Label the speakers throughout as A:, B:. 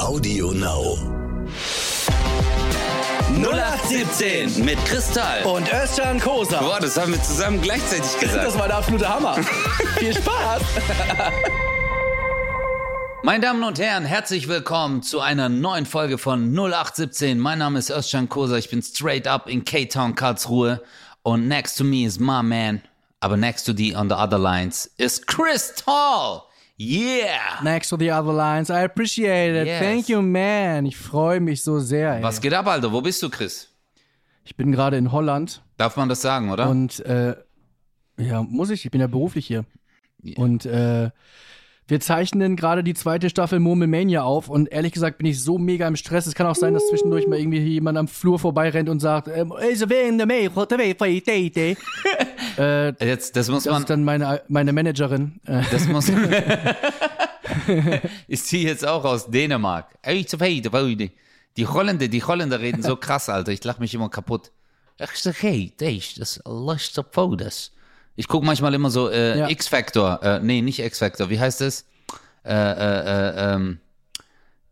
A: Audio Now.
B: 0817 mit Kristall.
C: und Özcan Kosa.
B: Boah, das haben wir zusammen gleichzeitig gesagt.
C: Das war der absolute Hammer. Viel Spaß.
B: Meine Damen und Herren, herzlich willkommen zu einer neuen Folge von 0817. Mein Name ist Özcan Kosa, ich bin straight up in K-Town, Karlsruhe. Und next to me is my man, aber next to the on the other lines is Chris Tall. Yeah!
C: Next to the other lines. I appreciate it.
B: Yes.
C: Thank you, man. Ich freue mich so sehr. Ey.
B: Was geht ab, Alter? Wo bist du, Chris?
C: Ich bin gerade in Holland
B: Darf man das sagen, oder?
C: und äh, ja, muss ich. Ich bin ja beruflich hier. Und äh, wir zeichnen gerade die zweite Staffel Murmelmania auf und ehrlich gesagt bin ich so mega im Stress. Es kann auch sein, dass zwischendurch mal irgendwie jemand am Flur vorbeirennt und sagt, ähm, "Is wer in der Mail? äh,
B: Jetzt, das muss
C: das
B: man.
C: ist dann meine, meine Managerin. Äh,
B: Das muss. ist sie jetzt auch aus Dänemark? Die Holländer, die Holländer reden so krass, Alter. Ich lach mich immer kaputt. Ich sag, hey, das das lustige Fotos. Ich guck manchmal immer so äh,
C: Ja.
B: X-Factor. Äh, nee, nicht X-Factor. Wie heißt es? Äh, äh, äh, ähm,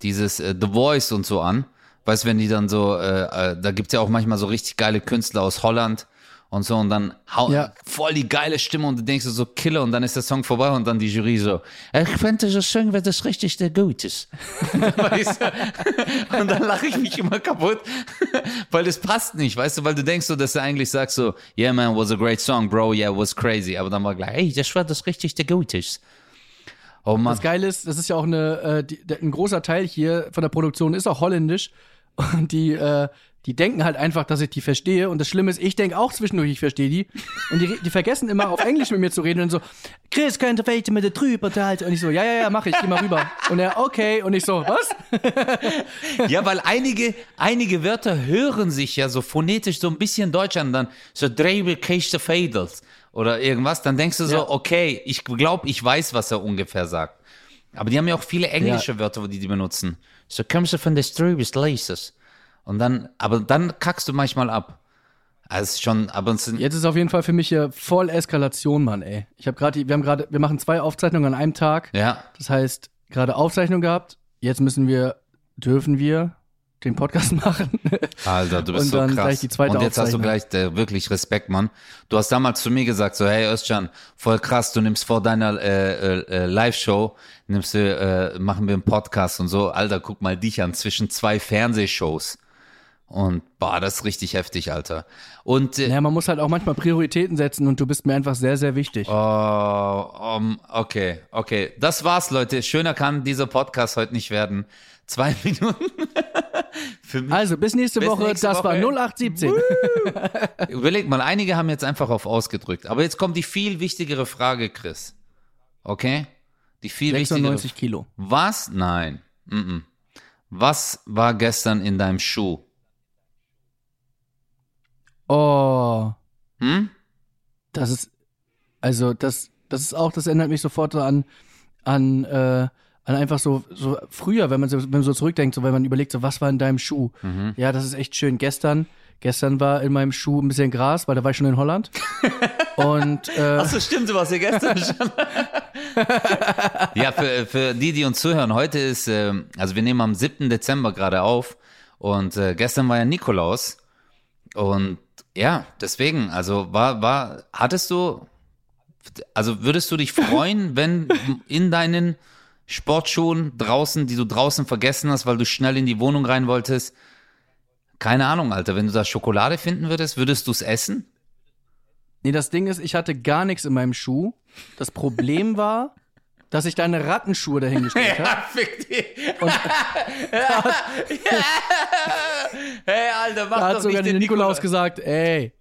B: dieses äh, The Voice und so an. Weißt du, wenn die dann so, äh, äh, da gibt's ja auch manchmal so richtig geile Künstler aus Holland und so und dann hau
C: Ja.
B: voll die geile Stimme und du denkst so Killer und dann ist der Song vorbei und dann die Jury so, ich finde das Song, wenn das richtig der gut ist. weißt du? Und dann lache ich mich immer kaputt, weil das passt nicht, weißt du, weil du denkst so, dass du eigentlich sagst so, yeah man, was a great song, bro, yeah, was crazy, aber dann war gleich, hey, das war das richtig der gut ist. Oh Mann.
C: Das Geile ist, das ist ja auch eine, äh, die, ein großer Teil hier von der Produktion ist auch holländisch. Und die, äh, die denken halt einfach, dass ich die verstehe. Und das Schlimme ist, ich denke auch zwischendurch, ich verstehe die. Und die, die vergessen immer auf Englisch mit mir zu reden und so, Chris, könnte vielleicht mit der drüber unterhalten. Und ich so, ja, ja, ja, mach ich, geh mal rüber. Und er, okay. Und ich so, was?
B: Ja, weil einige, einige Wörter hören sich ja so phonetisch so ein bisschen deutsch an, dann so Drehbe Käste Fadels oder irgendwas, dann denkst du so,
C: Ja.
B: okay, ich glaube, ich weiß, was er ungefähr sagt. Aber die haben ja auch viele englische Wörter, wo die die benutzen. So kommst du von der Ströbis Laces. Und dann, aber dann kackst du manchmal ab. Also schon, aber es sind,
C: Jetzt ist auf jeden Fall für mich hier voll Eskalation, Mann, ey. Ich habe gerade, wir haben gerade, wir machen zwei Aufzeichnungen an einem Tag.
B: ja,
C: Das heißt, gerade Aufzeichnung gehabt. Jetzt müssen wir, dürfen wir den Podcast machen.
B: Alter, du bist
C: Und
B: so
C: dann
B: krass.
C: gleich die zweite
B: und jetzt hast du gleich äh, wirklich Respekt, Mann. Du hast damals zu mir gesagt, so, hey Özcan, voll krass, du nimmst vor deiner äh, äh, äh, Live-Show, nimmst du, äh, machen wir einen Podcast und so. Alter, guck mal dich an, zwischen zwei Fernsehshows. Und boah, das ist richtig heftig, Alter. Und äh,
C: ja, man muss halt auch manchmal Prioritäten setzen und du bist mir einfach sehr, sehr wichtig.
B: Oh, um, okay, okay. Das war's, Leute. Schöner kann dieser Podcast heute nicht werden. Zwei Minuten. Für mich.
C: Also, bis nächste
B: Bis
C: Woche.
B: nächste
C: das war
B: Woche.
C: 0817.
B: Überleg mal, einige haben jetzt einfach auf ausgedrückt. Aber jetzt kommt die viel wichtigere Frage, Chris. Okay? Die viel wichtigere.
C: 96 Kilo.
B: Was? Nein. Mm -mm. Was war gestern in deinem Schuh?
C: Oh,
B: Hm?
C: das ist, also, das, das ist auch, das erinnert mich sofort so an, an, äh, an einfach so, so früher, wenn man so, wenn man so zurückdenkt, so wenn man überlegt, so was war in deinem Schuh?
B: Mhm.
C: Ja, das ist echt schön. Gestern, gestern war in meinem Schuh ein bisschen Gras, weil da war ich schon in Holland. Und äh,
B: Achso, stimmt, du warst ja gestern schon. ja, für, für die, die uns zuhören, heute ist, ähm, also wir nehmen am 7. Dezember gerade auf und äh, gestern war ja Nikolaus und ja, deswegen, also war, war, hattest du, also würdest du dich freuen, wenn in deinen Sportschuhen draußen, die du draußen vergessen hast, weil du schnell in die Wohnung rein wolltest, keine Ahnung, Alter, wenn du da Schokolade finden würdest, würdest du es essen?
C: Nee, das Ding ist, ich hatte gar nichts in meinem Schuh. Das Problem war, dass ich deine Rattenschuhe dahingestellt habe.
B: fick die.
C: Und
B: Hey, Alter, mach
C: da hat
B: doch
C: sogar
B: nicht
C: der
B: den
C: Nikolaus
B: Nikolaus.
C: gesagt, ey,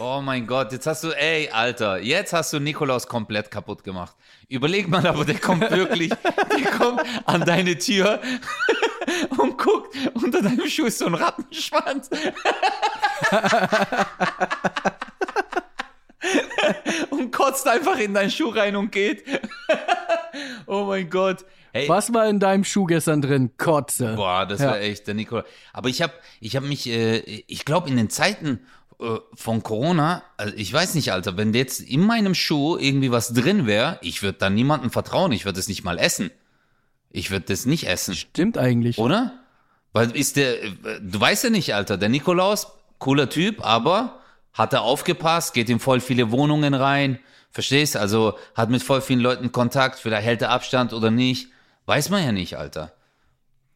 B: Oh mein Gott, jetzt hast du, ey, Alter, jetzt hast du Nikolaus komplett kaputt gemacht. Überleg mal, aber der kommt wirklich, der kommt an deine Tür und guckt, unter deinem Schuh ist so ein Rattenschwanz. und kotzt einfach in deinen Schuh rein und geht. oh mein Gott. Hey,
C: was war in deinem Schuh gestern drin? Kotze.
B: Boah, das
C: Ja.
B: war echt der Nikola. Aber ich habe ich hab mich, äh, ich glaube, in den Zeiten äh, von Corona, also ich weiß nicht, Alter, wenn jetzt in meinem Schuh irgendwie was drin wäre, ich würde dann niemandem vertrauen, ich würde es nicht mal essen. Ich würde das nicht essen,
C: Stimmt eigentlich.
B: oder? Weil ist der, du weißt ja nicht, Alter, der Nikolaus, cooler Typ, aber hat er aufgepasst, geht in voll viele Wohnungen rein, verstehst? Also hat mit voll vielen Leuten Kontakt, vielleicht hält er Abstand oder nicht. Weiß man ja nicht, Alter.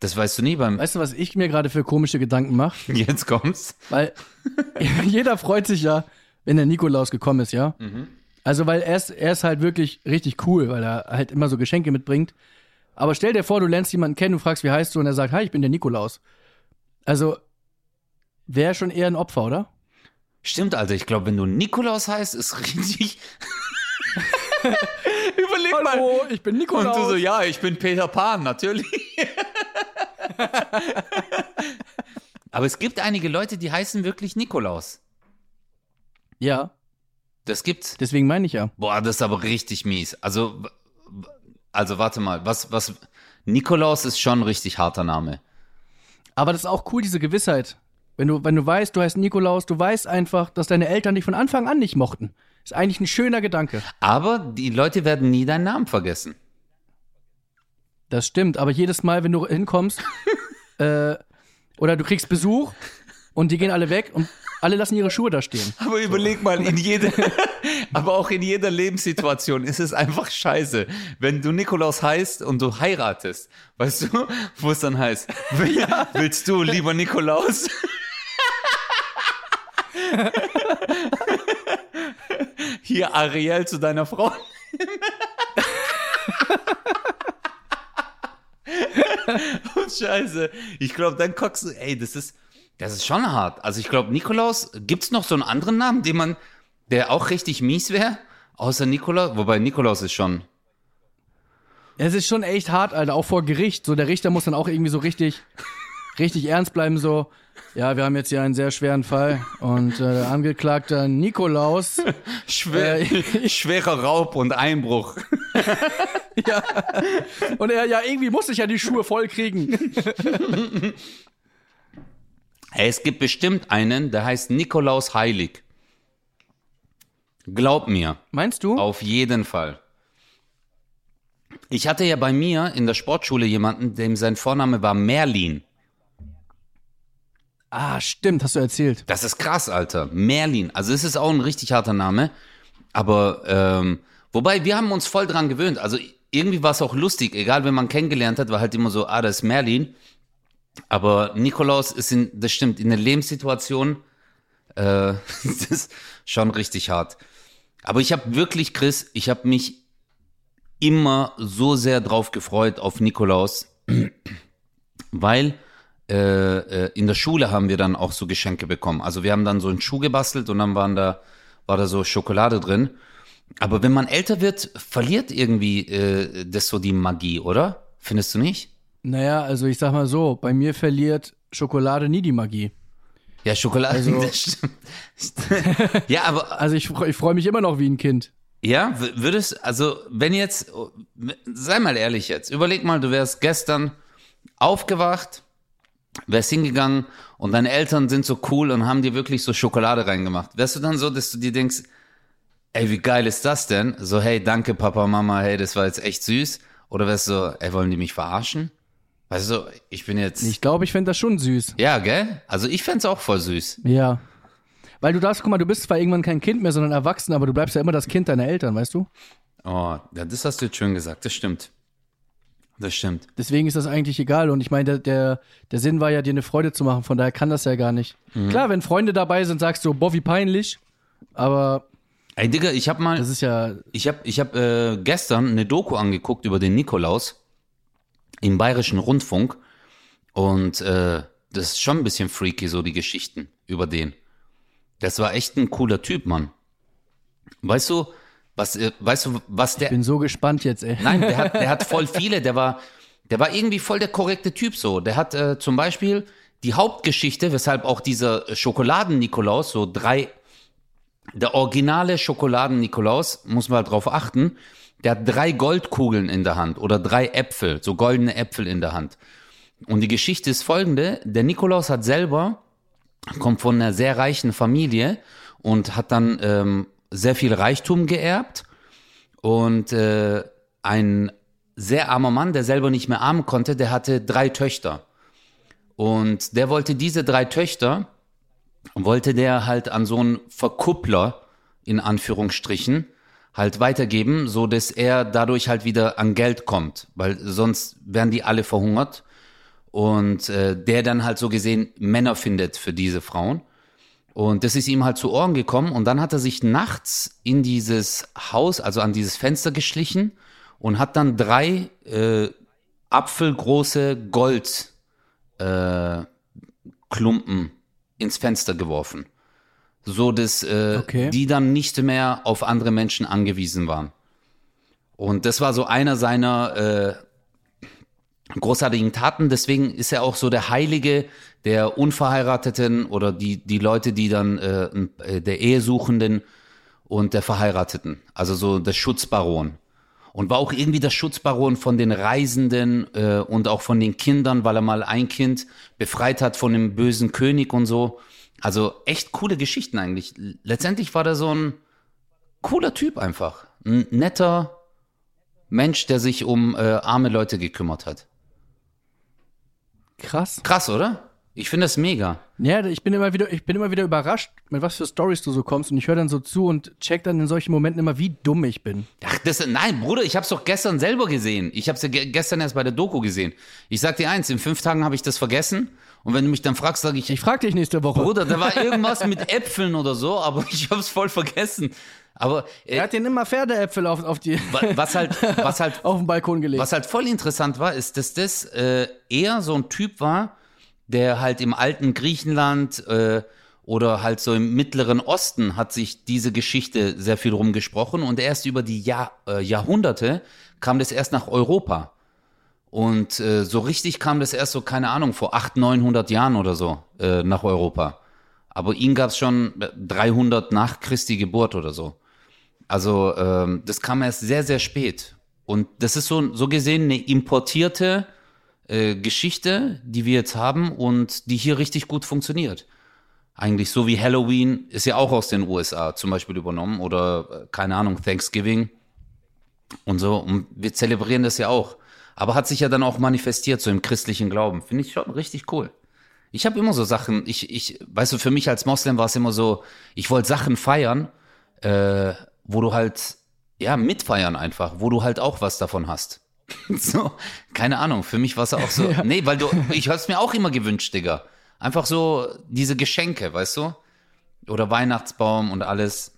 B: Das weißt du nie beim.
C: Weißt du, was ich mir gerade für komische Gedanken mache?
B: Jetzt kommt's.
C: Weil jeder freut sich ja, wenn der Nikolaus gekommen ist, ja?
B: Mhm.
C: Also, weil er ist, er ist halt wirklich richtig cool, weil er halt immer so Geschenke mitbringt. Aber stell dir vor, du lernst jemanden kennen, du fragst, wie heißt du, und er sagt, hi, ich bin der Nikolaus. Also, wäre schon eher ein Opfer, oder?
B: Stimmt, Alter. Ich glaube, wenn du Nikolaus heißt, ist richtig. Überleg mal.
C: Hallo, ich bin
B: Und
C: Nikolaus.
B: du so, ja, ich bin Peter Pan, natürlich. Aber es gibt einige Leute, die heißen wirklich Nikolaus.
C: ja,
B: Das gibt's.
C: deswegen meine ich ja.
B: Boah, das ist aber richtig mies. Also, also warte mal, was, was, Nikolaus ist schon ein richtig harter Name.
C: Aber das ist auch cool, diese Gewissheit. Wenn du, wenn du weißt, du heißt Nikolaus, du weißt einfach, dass deine Eltern dich von Anfang an nicht mochten. Ist eigentlich ein schöner Gedanke.
B: Aber die Leute werden nie deinen Namen vergessen.
C: Das stimmt, aber jedes Mal, wenn du hinkommst, äh, oder du kriegst Besuch und die gehen alle weg und alle lassen ihre Schuhe da stehen.
B: Aber überleg mal, in jeder, aber auch in jeder Lebenssituation ist es einfach scheiße. Wenn du Nikolaus heißt und du heiratest, weißt du, wo es dann heißt, will, willst du, lieber Nikolaus? Hier Ariel zu deiner Frau. oh, scheiße. Ich glaube, dann guckst du, ey, das ist, das ist schon hart. Also ich glaube, Nikolaus, gibt's noch so einen anderen Namen, den man, der auch richtig mies wäre? Außer Nikolaus, wobei Nikolaus ist schon.
C: Es ist schon echt hart, Alter, auch vor Gericht. So, der Richter muss dann auch irgendwie so richtig, richtig ernst bleiben, so. Ja, wir haben jetzt hier einen sehr schweren Fall und äh, der Angeklagte Nikolaus,
B: Schwer, schwerer Raub und Einbruch.
C: ja, und er, ja, irgendwie muss ich ja die Schuhe voll kriegen.
B: Es gibt bestimmt einen, der heißt Nikolaus Heilig. Glaub mir,
C: Meinst du?
B: auf jeden Fall. Ich hatte ja bei mir in der Sportschule jemanden, dem sein Vorname war Merlin.
C: Ah, stimmt, hast du erzählt.
B: Das ist krass, Alter. Merlin. Also es ist auch ein richtig harter Name. Aber, ähm, wobei, wir haben uns voll dran gewöhnt. Also irgendwie war es auch lustig, egal wen man kennengelernt hat, war halt immer so, ah, das ist Merlin. Aber Nikolaus ist in, das stimmt, in der Lebenssituation, äh, das ist schon richtig hart. Aber ich habe wirklich, Chris, ich habe mich immer so sehr drauf gefreut auf Nikolaus, weil in der Schule haben wir dann auch so Geschenke bekommen. Also wir haben dann so einen Schuh gebastelt und dann waren da, war da so Schokolade drin. Aber wenn man älter wird, verliert irgendwie äh, das so die Magie, oder? Findest du nicht?
C: Naja, also ich sag mal so, bei mir verliert Schokolade nie die Magie.
B: Ja, Schokolade,
C: Also-
B: das stimmt. ja, aber
C: Also ich, ich freue mich immer noch wie ein Kind.
B: Ja, würdest, also wenn jetzt, sei mal ehrlich jetzt, überleg mal, du wärst gestern aufgewacht, wärst hingegangen und deine Eltern sind so cool und haben dir wirklich so Schokolade reingemacht. Wärst du dann so, dass du dir denkst, ey, wie geil ist das denn? So, hey, danke Papa, Mama, hey, das war jetzt echt süß. Oder wärst du so, ey, wollen die mich verarschen? Weißt du, ich bin jetzt,
C: Ich glaube, ich fände das schon süß.
B: ja, gell? Also ich fänd's auch voll süß.
C: Ja. Weil du darfst, guck mal, du bist zwar irgendwann kein Kind mehr, sondern erwachsen, aber du bleibst ja immer das Kind deiner Eltern, weißt du?
B: Oh, ja, das hast du jetzt schön gesagt, das stimmt. Das stimmt.
C: Deswegen ist das eigentlich egal. Und ich meine, der, der, der Sinn war ja, dir eine Freude zu machen, von daher kann das ja gar nicht. Klar, wenn Freunde dabei sind, sagst du, boah, wie peinlich. Aber
B: Ey, Digga, ich hab mal,
C: das ist ja,
B: Ich habe ich hab, äh, gestern eine Doku angeguckt über den Nikolaus im Bayerischen Rundfunk und äh, das ist schon ein bisschen freaky, so die Geschichten über den. Das war echt ein cooler Typ, Mann. Weißt du, was, äh, weißt du, was der.
C: bin so gespannt jetzt, ey.
B: Nein, der hat, der hat voll viele, der war, der war irgendwie voll der korrekte Typ so. Der hat äh, zum Beispiel die Hauptgeschichte, weshalb auch dieser Schokoladen-Nikolaus, so drei, der originale Schokoladen-Nikolaus, muss man halt drauf achten, der hat drei Goldkugeln in der Hand oder drei Äpfel, so goldene Äpfel in der Hand. Und die Geschichte ist folgende, der Nikolaus hat selber, kommt von einer sehr reichen Familie und hat dann ähm, sehr viel Reichtum geerbt und äh, ein sehr armer Mann, der selber nicht mehr armen konnte, der hatte drei Töchter. Und der wollte diese drei Töchter, wollte der halt an so einen Verkuppler, in Anführungsstrichen, halt weitergeben, so dass er dadurch halt wieder an Geld kommt, weil sonst wären die alle verhungert. Und äh, der dann halt so gesehen Männer findet für diese Frauen. Und das ist ihm halt zu Ohren gekommen und dann hat er sich nachts in dieses Haus, also an dieses Fenster geschlichen und hat dann drei äh, apfelgroße Gold äh, Klumpen ins Fenster geworfen, so dass äh,
C: Okay.
B: die dann nicht mehr auf andere Menschen angewiesen waren. Und das war so einer seiner äh, großartigen Taten. Deswegen ist er auch so der Heilige der Unverheirateten oder die, die Leute, die dann äh, äh, der Ehesuchenden und der Verheirateten. Also so der Schutzbaron. Und war auch irgendwie der Schutzbaron von den Reisenden äh, und auch von den Kindern, weil er mal ein Kind befreit hat von dem bösen König und so. Also echt coole Geschichten eigentlich. Letztendlich war der so ein cooler Typ einfach. Ein netter Mensch, der sich um äh, arme Leute gekümmert hat.
C: Krass.
B: Krass, oder? Ich finde das mega.
C: Ja, ich bin immer wieder, ich bin immer wieder überrascht, mit was für Stories du so kommst und ich höre dann so zu und check dann in solchen Momenten immer, wie dumm ich bin.
B: Ach, das, nein, Bruder, ich hab's doch gestern selber gesehen. Ich hab's ja ge gestern erst bei der Doku gesehen. Ich sag dir eins, in fünf Tagen habe ich das vergessen. Und wenn du mich dann fragst, sage ich,
C: Ich frag dich nächste Woche.
B: Bruder, da war irgendwas mit Äpfeln oder so, aber ich hab's voll vergessen. Aber äh,
C: er hat den immer Pferdeäpfel auf, auf, die,
B: wa- was halt, was halt
C: auf den Balkon gelegt.
B: Was halt voll interessant war, ist, dass das äh, eher so ein Typ war, der halt im alten Griechenland äh, oder halt so im Mittleren Osten hat sich diese Geschichte sehr viel rumgesprochen und erst über die Jahr, äh, Jahrhunderte kam das erst nach Europa. Und äh, so richtig kam das erst so, keine Ahnung, vor 800, 900 Jahren oder so äh, nach Europa. Aber ihn gab's schon 300 nach Christi Geburt oder so. Also ähm, das kam erst sehr, sehr spät. Und das ist so, so gesehen eine importierte äh, Geschichte, die wir jetzt haben und die hier richtig gut funktioniert. Eigentlich so wie Halloween ist ja auch aus den USA zum Beispiel übernommen oder äh, keine Ahnung, Thanksgiving und so. Und wir zelebrieren das ja auch. Aber hat sich ja dann auch manifestiert so im christlichen Glauben. Finde ich schon richtig cool. Ich habe immer so Sachen, ich, ich, weißt du, für mich als Moslem war es immer so, ich wollte Sachen feiern, äh, wo du halt, ja, mitfeiern einfach, wo du halt auch was davon hast. so, keine Ahnung, für mich war es auch so, nee, weil du, ich hab's mir auch immer gewünscht, Digga. Einfach so diese Geschenke, weißt du? Oder Weihnachtsbaum und alles.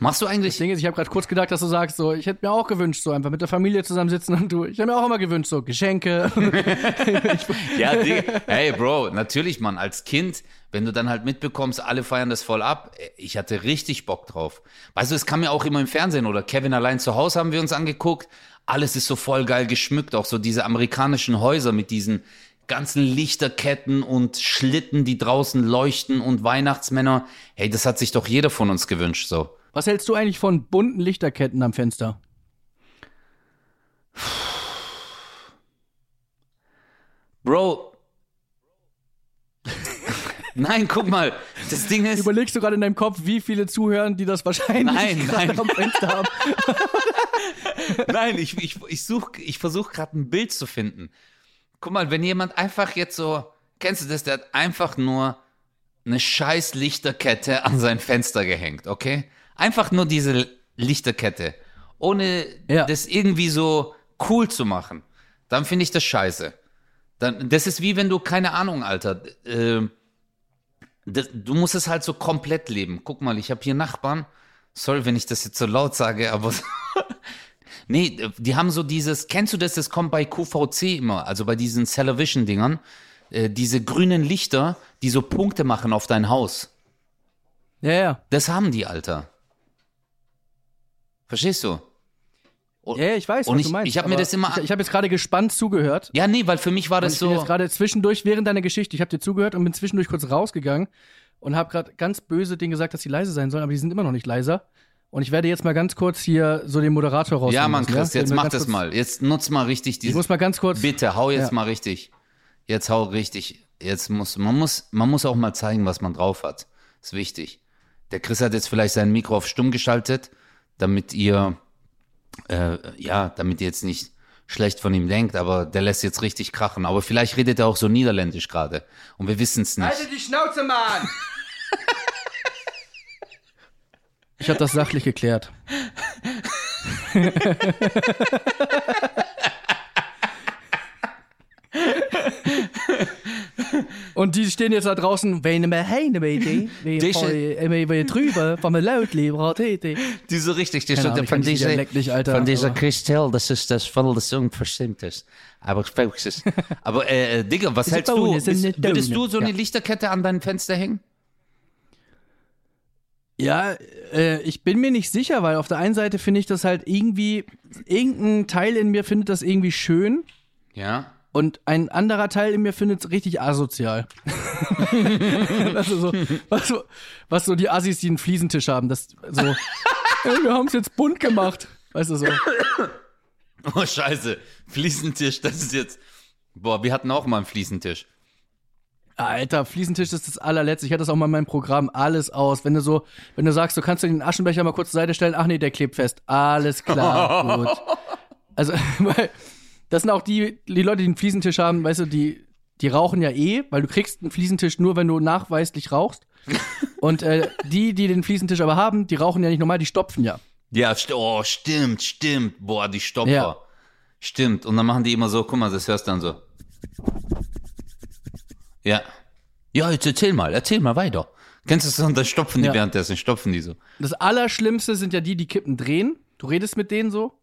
B: Machst du
C: das
B: eigentlich,
C: Ding ist, ich habe gerade kurz gedacht, dass du sagst, so, ich hätte mir auch gewünscht, so einfach mit der Familie zusammensitzen und du, ich habe mir auch immer gewünscht, so Geschenke.
B: Ja, Digga. Hey, Bro, natürlich, Mann, als Kind, wenn du dann halt mitbekommst, alle feiern das voll ab, ich hatte richtig Bock drauf. Weißt du, es kam ja auch immer im Fernsehen oder Kevin allein zu Hause haben wir uns angeguckt. Alles ist so voll geil geschmückt, auch so diese amerikanischen Häuser mit diesen ganzen Lichterketten und Schlitten, die draußen leuchten und Weihnachtsmänner. Hey, das hat sich doch jeder von uns gewünscht, so.
C: Was hältst du eigentlich von bunten Lichterketten am Fenster?
B: Bro. Nein, guck mal, das Ding ist.
C: Überlegst du gerade in deinem Kopf, wie viele zuhören, die das wahrscheinlich
B: Nein, nein.
C: am Fenster haben?
B: Nein, ich, ich, ich such, ich versuche gerade ein Bild zu finden. Guck mal, wenn jemand einfach jetzt so, kennst du das, der hat einfach nur eine scheiß Lichterkette an sein Fenster gehängt, okay? Einfach nur diese Lichterkette, ohne
C: Ja.
B: das irgendwie so cool zu machen. Dann finde ich das scheiße. Dann, das ist wie wenn du, keine Ahnung, Alter, äh, das, du musst es halt so komplett leben. Guck mal, ich habe hier Nachbarn. Sorry, wenn ich das jetzt so laut sage, aber nee, die haben so dieses, kennst du das, das kommt bei QVC immer, also bei diesen Television-Dingern, äh, diese grünen Lichter, die so Punkte machen auf dein Haus.
C: Ja, ja.
B: Das haben die, Alter. Verstehst du?
C: Ja, ja, ich weiß,
B: Und
C: was
B: ich-
C: du meinst.
B: ich hab mir das immer-
C: Ich, ich habe jetzt gerade gespannt zugehört.
B: Ja, nee, weil für mich war das
C: ich bin jetzt
B: so.
C: gerade zwischendurch, während deiner Geschichte, ich habe dir zugehört und bin zwischendurch kurz rausgegangen und habe gerade ganz böse Dinge gesagt, dass sie leise sein sollen, aber die sind immer noch nicht leiser. Und ich werde jetzt mal ganz kurz hier so den Moderator raus.
B: Ja, Mann, Chris,
C: Ich werde
B: jetzt mach das mal. Jetzt nutz mal richtig
C: Ich
B: dieses.
C: muss mal ganz kurz.
B: Bitte, hau jetzt
C: Ja.
B: mal richtig. Jetzt hau richtig. Jetzt muss, man muss, man muss auch mal zeigen, was man drauf hat. Ist wichtig. Der Chris hat jetzt vielleicht sein Mikro auf stumm geschaltet, damit ihr Äh, ja, damit ihr jetzt nicht schlecht von ihm denkt, aber der lässt jetzt richtig krachen. Aber vielleicht redet er auch so niederländisch gerade. Und wir wissen es nicht.
C: die Schnauze, Mann! Ich habe das sachlich geklärt. Und die stehen jetzt da draußen, wenn wir heine wenn wir drüber, von mir laut lieber
B: Die so richtig, die
C: Keine
B: so, von dieser,
C: nicht, Alter,
B: von dieser
C: aber-
B: Christel, das ist das voll das unverschämtes. Aber ist, aber äh, äh, Digga, was hältst du?
C: Nicht
B: würdest du so eine
C: Ja.
B: Lichterkette an deinem Fenster hängen?
C: Ja, äh, ich bin mir nicht sicher, weil auf der einen Seite finde ich das halt irgendwie, irgendein Teil in mir findet das irgendwie schön
B: Ja.
C: Und ein anderer Teil in mir findet es richtig asozial. also so, was, so, was so die Assis, die einen Fliesentisch haben, das so, ey, wir haben es jetzt bunt gemacht. Weißt du so.
B: Oh, scheiße. Fliesentisch, das ist jetzt. Boah, wir hatten auch mal einen Fliesentisch.
C: Alter, Fliesentisch ist das allerletzte. Ich hatte das auch mal in meinem Programm. Alles aus. Wenn du so, wenn du sagst, du kannst den Aschenbecher mal kurz zur Seite stellen. Ach nee, der klebt fest. Alles klar, gut. Also, weil, das sind auch die, die Leute, die einen Fliesentisch haben, weißt du, die, die rauchen ja eh, weil du kriegst einen Fliesentisch nur, wenn du nachweislich rauchst. Und äh, die, die den Fliesentisch aber haben, die rauchen ja nicht normal, die stopfen ja.
B: Ja, st oh, stimmt, stimmt. Boah, die Stopper.
C: Ja.
B: Stimmt. Und dann machen die immer so, guck mal, das hörst du dann so. Ja. Ja, jetzt erzähl mal, erzähl mal weiter. Kennst du das? Und dann stopfen die
C: Ja.
B: währenddessen, stopfen die so.
C: Das Allerschlimmste sind ja die, die Kippen drehen. Du redest mit denen so.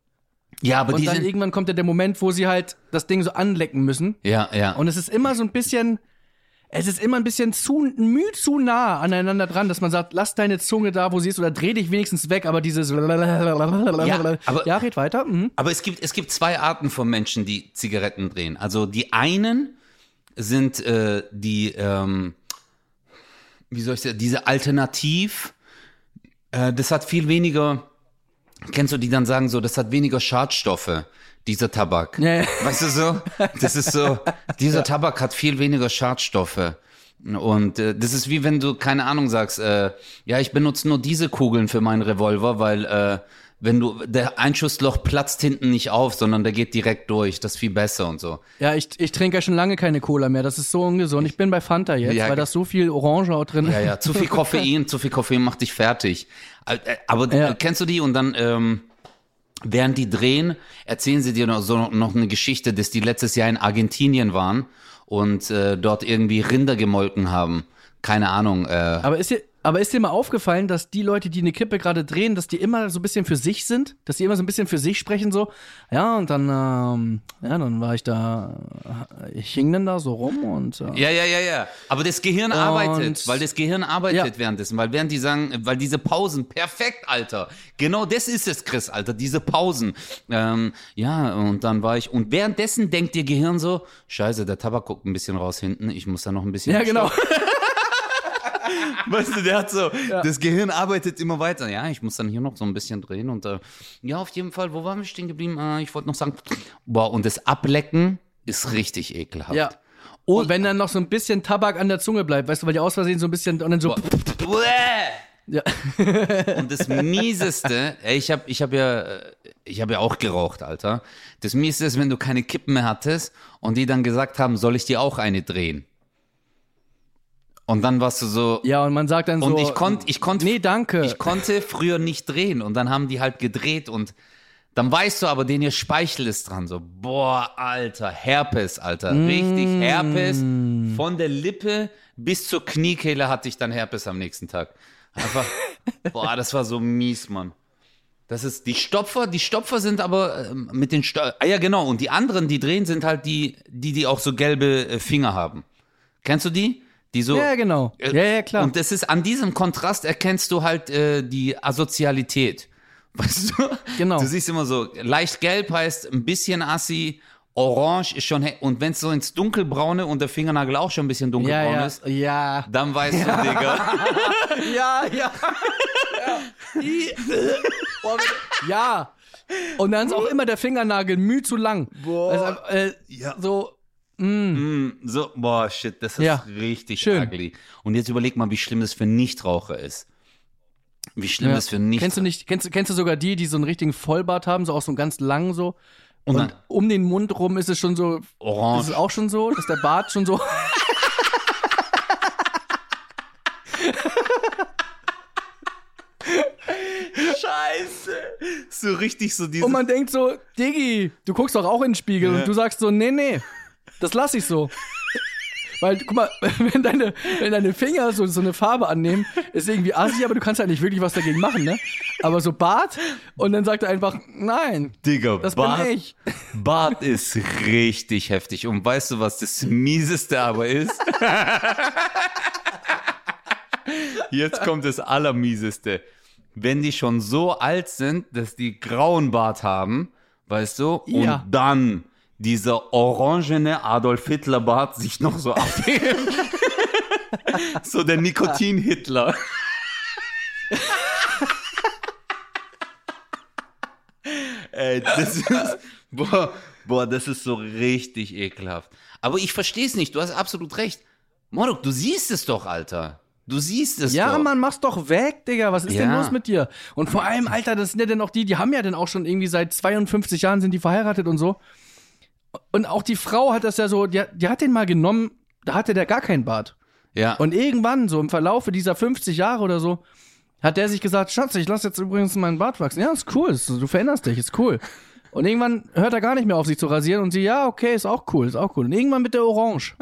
B: Ja, aber
C: Und
B: die
C: dann irgendwann kommt ja der Moment, wo sie halt das Ding so anlecken müssen.
B: Ja, ja.
C: Und es ist immer so ein bisschen, es ist immer ein bisschen zu, Mühe zu nah aneinander dran, dass man sagt, lass deine Zunge da, wo sie ist, oder dreh dich wenigstens weg, aber dieses, ja,
B: aber-
C: ja red weiter. Mhm.
B: Aber es gibt, es gibt zwei Arten von Menschen, die Zigaretten drehen. Also die einen sind äh, die, ähm, wie soll ich sagen, diese Alternativ, äh, das hat viel weniger, kennst du die dann sagen so, das hat weniger Schadstoffe, dieser Tabak.
C: Ja, ja.
B: Weißt du so? Das ist so, dieser Tabak hat viel weniger Schadstoffe. Und äh, das ist wie wenn du, keine Ahnung, sagst, äh, ja, ich benutze nur diese Kugeln für meinen Revolver, weil äh, wenn du, der Einschussloch platzt hinten nicht auf, sondern der geht direkt durch. Das ist viel besser und so.
C: Ja, ich, ich trinke ja schon lange keine Cola mehr, das ist so ungesund. Ich bin bei Fanta jetzt,
B: Ja,
C: weil das so viel Orange auch drin
B: Ja, ja, zu viel Koffein, zu viel Koffein macht dich fertig. Äh, Aber
C: Ja.
B: kennst du die? Und dann, ähm, während die drehen, erzählen sie dir noch so noch eine Geschichte, dass die letztes Jahr in Argentinien waren und äh, dort irgendwie Rinder gemolken haben. Keine Ahnung. Äh,
C: Aber ist dir, aber ist dir mal aufgefallen, dass die Leute, die eine Kippe gerade drehen, dass die immer so ein bisschen für sich sind? Dass die immer so ein bisschen für sich sprechen, so? Ja, und dann, ähm, ja, dann war ich da, ich hing dann da so rum und, äh,
B: Ja, ja, ja, ja. Aber das Gehirn arbeitet, weil das Gehirn arbeitet
C: Ja.
B: währenddessen, weil während die sagen, weil diese Pausen, perfekt, Alter. Genau das ist es, Chris, Alter, diese Pausen. Ähm, ja, und dann war ich, und währenddessen denkt ihr Gehirn so, scheiße, der Tabak guckt ein bisschen raus hinten, ich muss da noch ein bisschen.
C: ja, genau.
B: Weißt du, der hat so, das Gehirn arbeitet immer weiter. Ja, ich muss dann hier noch so ein bisschen drehen und äh, ja, auf jeden Fall, wo waren wir stehen geblieben? Äh, ich wollte noch sagen, boah, und das Ablecken ist richtig ekelhaft.
C: Ja. Und wenn dann noch so ein bisschen Tabak an der Zunge bleibt, weißt du, weil die aus Versehen so ein bisschen und dann so. Ja.
B: Und das Mieseste, ey, ich habe ich hab ja, äh, ich habe ja auch geraucht, Alter. Das Mieseste ist, wenn du keine Kippen mehr hattest und die dann gesagt haben, soll ich dir auch eine drehen? Und dann warst du so,
C: ja, und man sagt dann so.
B: und ich konnte, ich konnte,
C: Nee, danke.
B: ich konnte früher nicht drehen und dann haben die halt gedreht und dann weißt du aber, den ihr Speichel ist dran, so, boah, Alter, Herpes, Alter, richtig
C: Mm.
B: Herpes, von der Lippe bis zur Kniekehle hatte ich dann Herpes am nächsten Tag. Einfach, boah, das war so mies, Mann. Das ist, die Stopfer, die Stopfer sind aber ähm, mit den, Sto ah ja genau, und die anderen, die drehen, sind halt die, die, die auch so gelbe äh, Finger haben. Kennst du die? Die so,
C: ja, genau.
B: äh,
C: Ja, ja, klar.
B: Und das ist an diesem Kontrast erkennst du halt äh, die Asozialität. Weißt du?
C: Genau.
B: Du siehst immer so, leicht gelb heißt ein bisschen assi, orange ist schon, und wenn es so ins dunkelbraune und der Fingernagel auch schon ein bisschen
C: ja,
B: dunkelbraun
C: ja,
B: ist,
C: ja.
B: dann weißt du, Digga.
C: Ja, ja. Ja. Und dann ist auch immer der Fingernagel müh zu lang.
B: Boah.
C: Also, äh,
B: Ja.
C: So,
B: so, boah, shit, das ist
C: Ja.
B: richtig
C: Schön.
B: ugly. Und jetzt überleg mal, wie schlimm das für Nichtraucher ist. Wie schlimm
C: Ja.
B: das für nicht.
C: Kennst du nicht, kennst, du- kennst du sogar die, die so einen richtigen Vollbart haben, so auch so einen ganz langen so?
B: Und
C: Und um den Mund rum ist es schon so,
B: Orange.
C: ist es auch schon so, dass der Bart schon so.
B: Scheiße. So richtig so diese.
C: Und man denkt so, Diggi, du guckst doch auch in den Spiegel
B: Ja.
C: und du sagst so, nee, nee, das lass ich so. Weil, guck mal, wenn deine, wenn deine Finger so, so eine Farbe annehmen, ist irgendwie assi, aber du kannst halt nicht wirklich was dagegen machen, ne? Aber so Bart und dann sagt er einfach, nein,
B: Digga,
C: das
B: Bart,
C: bin ich.
B: Bart ist richtig heftig. Und weißt du, was das Mieseste aber ist? Jetzt kommt das Allermieseste. Wenn die schon so alt sind, dass die grauen Bart haben, weißt du,
C: Ja.
B: und dann dieser orangene Adolf Hitler Bart sich noch so abheben. so der Nikotin-Hitler. Ey, das ist, boah, boah, das ist so richtig ekelhaft. Aber ich verstehe es nicht, du hast absolut recht. Morok, du siehst es doch, Alter. Du siehst es
C: Ja,
B: doch.
C: Mann, mach's doch weg, Digga. Was ist denn
B: Ja.
C: los mit dir? Und vor allem, Alter, das sind ja dann auch die, die haben ja dann auch schon irgendwie seit 52 Jahren sind die verheiratet und so. Und auch die Frau hat das ja so, die, hat- die hat den mal genommen, da hatte der gar keinen Bart.
B: Ja,
C: Und irgendwann, so im Verlaufe dieser 50 Jahre oder so, hat der sich gesagt, Schatz, ich lass jetzt übrigens meinen Bart wachsen. Ja, ist cool, ist, du veränderst dich, ist cool. Und irgendwann hört er gar nicht mehr auf, sich zu rasieren und sie, ja, okay, ist auch cool, ist auch cool. Und irgendwann mit der Orange.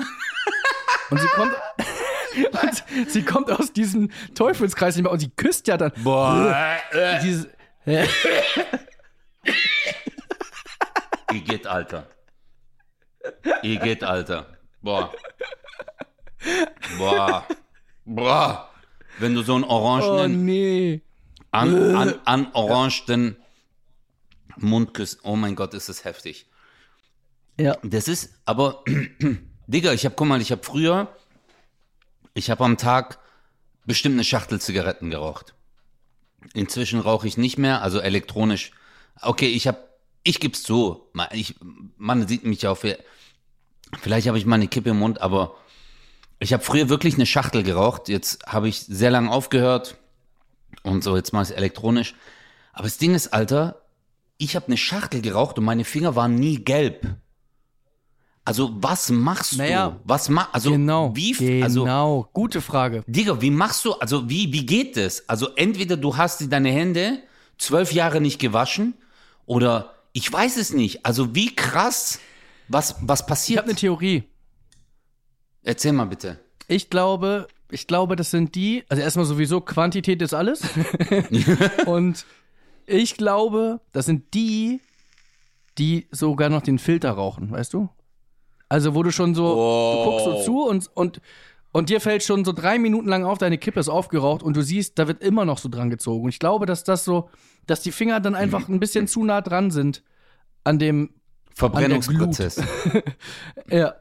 C: Und sie kommt, und sie kommt aus diesem Teufelskreis nicht mehr und sie küsst ja dann.
B: boah,
C: Dieses,
B: ich geht, Alter. Geht, Alter. Boah. Boah. Boah. Wenn du so einen
C: oh
B: orangenen,
C: nee.
B: an, an, an orangenen Mund küsst, oh mein Gott, ist das heftig.
C: Ja.
B: Das ist, aber, Digga, ich hab, guck mal, ich hab früher, ich hab am Tag bestimmt eine Schachtel Zigaretten geraucht. Inzwischen rauche ich nicht mehr, also elektronisch. Okay, ich hab, ich geb's zu, Ma- ich, man sieht mich auf, vielleicht habe ich mal eine Kippe im Mund, aber ich habe früher wirklich eine Schachtel geraucht. Jetzt habe ich sehr lange aufgehört und so, jetzt mache ich elektronisch. Aber das Ding ist, Alter, ich habe eine Schachtel geraucht und meine Finger waren nie gelb. Also was machst
C: Naja,
B: du? Was mach, also
C: Genau.
B: wie,
C: genau.
B: also
C: Gute Frage.
B: Digga, wie machst du, also wie, wie geht das? Also entweder du hast deine Hände zwölf Jahre nicht gewaschen oder ich weiß es nicht. Also wie krass, was, was
C: Ich
B: passiert?
C: habe eine Theorie.
B: Erzähl mal bitte.
C: Ich glaube, ich glaube, das sind die, also erstmal sowieso Quantität ist alles. Und ich glaube, das sind die, die sogar noch den Filter rauchen, weißt du? Also, wo du schon so, du guckst so zu und, und, und dir fällt schon so drei Minuten lang auf, deine Kippe ist aufgeraucht und du siehst, da wird immer noch so dran gezogen. Und ich glaube, dass das so, dass die Finger dann einfach ein bisschen zu nah dran sind an dem,
B: Verbrennungsprozess.
C: ja.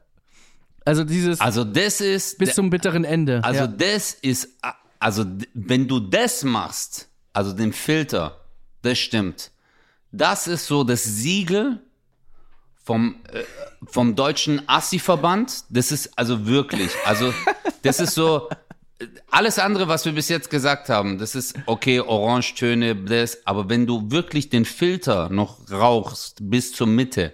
C: Also dieses
B: Also das ist,
C: bis zum bitteren Ende.
B: also
C: ja.
B: das ist, also wenn du das machst, also den Filter, das stimmt. Das ist so das Siegel vom, äh, vom deutschen Assi-Verband. Das ist also wirklich, also das ist so, alles andere, was wir bis jetzt gesagt haben, das ist okay, Orangetöne, das, aber wenn du wirklich den Filter noch rauchst bis zur Mitte,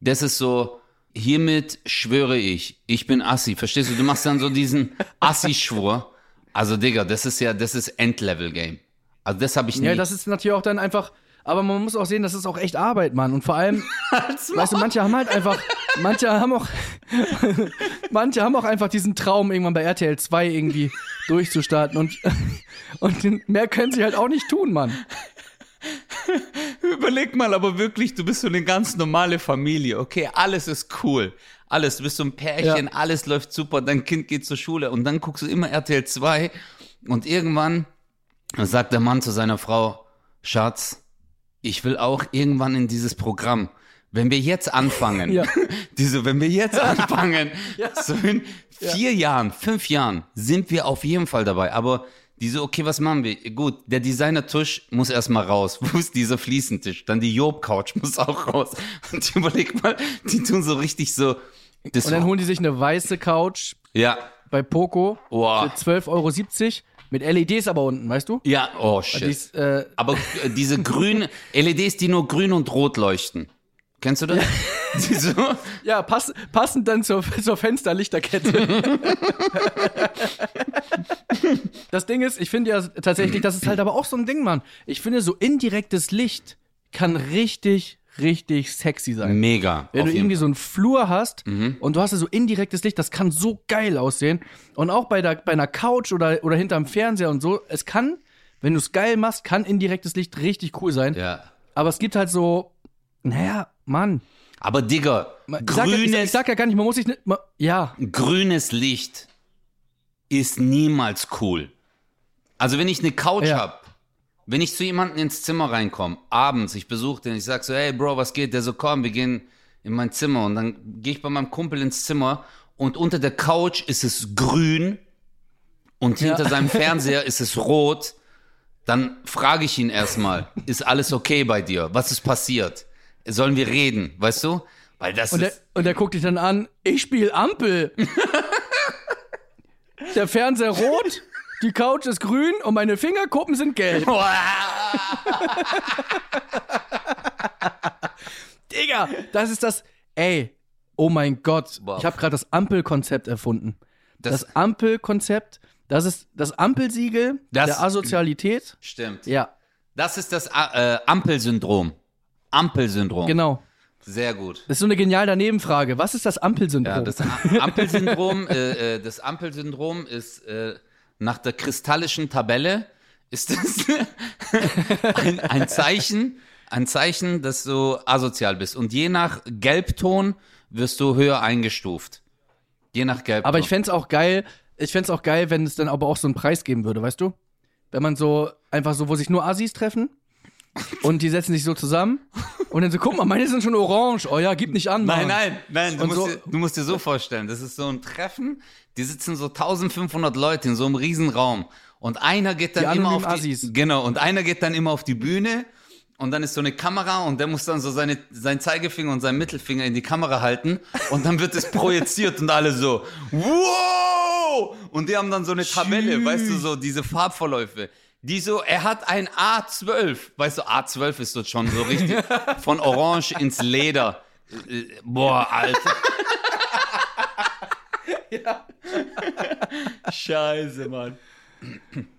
B: das ist so, hiermit schwöre ich, ich bin Assi. Verstehst du? Du machst dann so diesen Assi-Schwur. Also, Digga, das ist ja, das ist Endlevel-Game. Also, das habe ich nie.
C: Ja, das ist natürlich auch dann einfach, aber man muss auch sehen, das ist auch echt Arbeit, Mann. Und vor allem, weißt du, manche haben halt einfach, manche haben auch, manche haben auch einfach diesen Traum, irgendwann bei RTL 2 irgendwie durchzustarten und, und mehr können sie halt auch nicht tun, Mann.
B: Überleg mal, aber wirklich, du bist so eine ganz normale Familie. Okay, alles ist cool. Alles, du bist so ein Pärchen,
C: Ja.
B: alles läuft super, dein Kind geht zur Schule und dann guckst du immer RTL 2 und irgendwann sagt der Mann zu seiner Frau, Schatz, ich will auch irgendwann in dieses Programm. Wenn wir jetzt anfangen,
C: Ja.
B: diese, wenn wir jetzt anfangen, so in vier Jahren, fünf Jahren sind wir auf jeden Fall dabei. Aber diese, okay, was machen wir? Gut, der Designertisch muss erstmal raus. Wo ist dieser Fliesentisch? Dann die Job-Couch muss auch raus. Und überleg mal, die tun so richtig so. Das
C: Und dann holen die sich eine weiße Couch
B: ja,
C: bei Poco
B: Boah.
C: für 12,70 Euro Mit LEDs aber unten, weißt du?
B: Ja, oh shit.
C: Die ist, äh,
B: Aber äh, diese grünen LEDs, die nur grün und rot leuchten. Kennst du das? Die so,
C: ja, pass, passend dann zur, zur Fensterlichterkette. das Ding ist, ich finde ja tatsächlich, das ist halt aber auch so ein Ding, Mann. Ich finde, so indirektes Licht kann richtig, richtig sexy sein.
B: mega.
C: Wenn du irgendwie
B: Fall.
C: so einen Flur hast und du hast so indirektes Licht, das kann so geil aussehen. Und auch bei, der, bei einer Couch oder, oder hinterm Fernseher und so, es kann, wenn du es geil machst, kann indirektes Licht richtig cool sein.
B: Ja.
C: Aber es gibt halt so, naja, Mann.
B: Aber Digga,
C: Ich sag, ja, ich,
B: grünes,
C: ich sag ja gar nicht, man muss sich nicht, man, ja,
B: grünes Licht ist niemals cool. Also wenn ich eine Couch
C: Ja.
B: hab, wenn ich zu jemandem ins Zimmer reinkomme, abends, ich besuche den, ich sag so, hey Bro, was geht? Der so, komm, wir gehen in mein Zimmer. Und dann gehe ich bei meinem Kumpel ins Zimmer und unter der Couch ist es grün und
C: Ja.
B: hinter seinem Fernseher ist es rot. Dann frage ich ihn erstmal, ist alles okay bei dir? Was ist passiert? Sollen wir reden, weißt du? Weil das
C: Und der,
B: ist...
C: und der guckt dich dann an, ich spiel Ampel. der Fernseher rot, die Couch ist grün und meine Fingerkuppen sind gelb. Digga, das ist das. Ey, oh mein Gott,
B: Wow.
C: ich habe gerade das Ampelkonzept erfunden.
B: Das-
C: Das, Ampelkonzept, das ist das Ampelsiegel
B: Das-
C: der Asozialität.
B: Stimmt.
C: Ja,
B: Das ist das äh, Ampelsyndrom. Ampelsyndrom.
C: genau.
B: Sehr gut.
C: Das ist so eine genial daneben Frage. Was ist das Ampelsyndrom?
B: Ja, das Ampelsyndrom, äh, äh, das Ampelsyndrom ist äh, nach der kristallischen Tabelle ist es ein, ein Zeichen, ein Zeichen, dass du asozial bist. Und je nach Gelbton wirst du höher eingestuft. Je nach Gelbton.
C: Aber ich fänd's auch geil, ich fänd's auch geil, wenn es dann aber auch so einen Preis geben würde, weißt du? Wenn man so, einfach so, wo sich nur Assis treffen und die setzen sich so zusammen und dann so, guck mal, meine sind schon orange. Oh ja, gib nicht an, Mann.
B: Nein, nein, nein, du
C: Und
B: musst,
C: so-
B: dir, du musst dir so vorstellen, das ist so ein Treffen, die sitzen so 1500 Leute in so einem riesen Raum und einer geht dann
C: Die
B: immer auf die,
C: Assis.
B: genau, und einer geht dann immer auf die Bühne und dann ist so eine Kamera und der muss dann so seine, sein Zeigefinger und seinen Mittelfinger in die Kamera halten und dann wird es projiziert und alle so, wow! Und die haben dann so eine Tabelle, weißt du, so diese Farbverläufe. Die so, er hat ein A12, weißt du, A12 ist so schon so richtig von Orange ins Leder. Boah, Alter. Scheiße, Mann.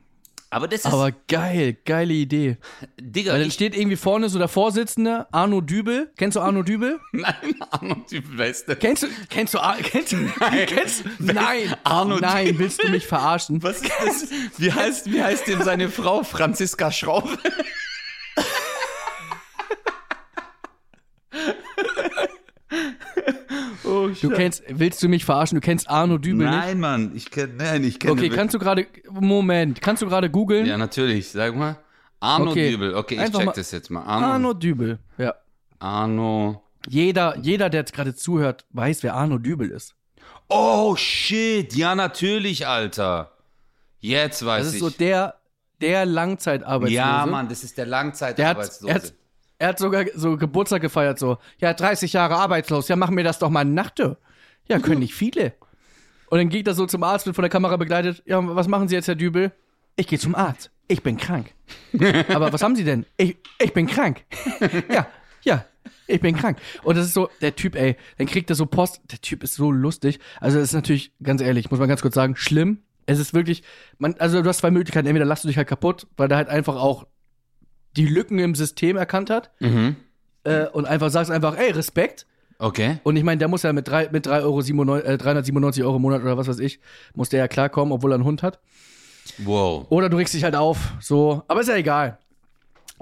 B: Aber das ist,
C: Aber geil, geile Idee.
B: Digga,
C: Weil dann steht irgendwie vorne so der Vorsitzende, Arno Dübel. Kennst du Arno Dübel?
B: nein, Arno Typ, weißt du.
C: Kennst du, kennst du, kennst du, kennst du, nein,
B: Arno
C: nein,
B: Dübel.
C: willst du mich verarschen?
B: Was ist das? Wie heißt, wie heißt denn seine Frau? Franziska Schraube? Oh,
C: Du kennst, willst du mich verarschen? Du kennst Arno Dübel nicht?
B: Nein, Mann, ich kenne, nein, ich kenne.
C: Okay, kannst du gerade, Moment, kannst du gerade googeln?
B: Ja, natürlich, sag mal. Arno
C: Okay.
B: Dübel, okay, ich
C: Einfach
B: check
C: mal-
B: das jetzt mal. Arno,
C: Arno Dübel, ja.
B: Arno.
C: Jeder, jeder, der jetzt gerade zuhört, weiß, wer Arno Dübel ist.
B: Oh, shit, ja, natürlich, Alter. Jetzt weiß
C: Das ist
B: ich.
C: so der, der Langzeitarbeitslose.
B: ja, Mann, das ist der
C: Der hat, er, hat, sogar so Geburtstag gefeiert, so. Ja, 30 Jahre arbeitslos. Ja, machen wir das doch mal nachte. Ja, können nicht viele. Und dann geht er so zum Arzt, wird von der Kamera begleitet. Ja, was machen Sie jetzt, Herr Dübel? Ich gehe zum Arzt. Ich bin krank. Aber was haben Sie denn? Ich, ich bin krank. ja, ja, ich bin krank. Und das ist so, der Typ, ey, dann kriegt er so Post. Der Typ ist so lustig. Also, das ist natürlich, ganz ehrlich, muss man ganz kurz sagen, schlimm. Es ist wirklich, man, also du hast zwei Möglichkeiten. Entweder lachst du dich halt kaputt, weil der halt einfach auch die Lücken im System erkannt hat
B: Mhm.
C: äh, und einfach sagst einfach, ey, Respekt.
B: Okay.
C: Und ich meine, der muss ja mit, drei, mit drei Euro 97, äh, 397 Euro im Monat oder was weiß ich, muss der ja klarkommen, obwohl er einen Hund hat.
B: Wow.
C: Oder du regst dich halt auf, so. Aber ist ja egal.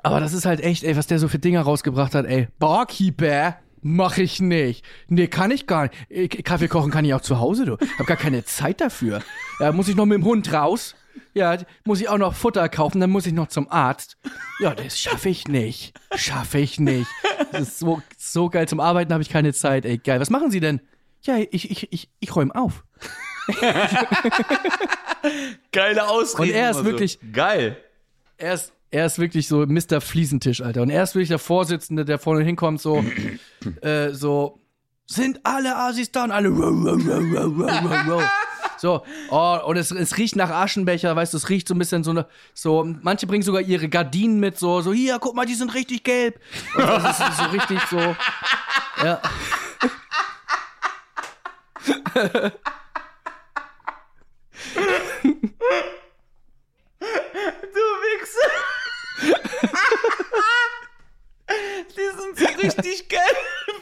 C: Aber das ist halt echt, ey, was der so für Dinger rausgebracht hat, ey. Barkeeper mach ich nicht. Nee, kann ich gar nicht. Ich- Kaffee kochen kann ich auch zu Hause, du. Hab gar keine Zeit dafür. Ja, muss ich noch mit dem Hund raus? Ja, muss ich auch noch Futter kaufen, dann muss ich noch zum Arzt. Ja, das schaffe ich nicht. Schaffe ich nicht. Das ist so, so geil. Zum Arbeiten habe ich keine Zeit, ey. Geil. Was machen Sie denn? Ja, ich, ich, ich, ich räume auf.
B: Geile Ausrede.
C: Und er ist wirklich-
B: geil.
C: er ist, er ist wirklich so Mr. Fliesentisch, Alter. Und er ist wirklich der Vorsitzende, der vorne hinkommt, so, äh, so, sind alle Asis da und alle, row, row, row, So, oh, und es, es riecht nach Aschenbecher, weißt du, es riecht so ein bisschen so eine, so, manche bringen sogar ihre Gardinen mit, so, so, hier, guck mal, die sind richtig gelb. Und das ist so richtig so, ja.
B: Du Wichser. Die sind so richtig gelb.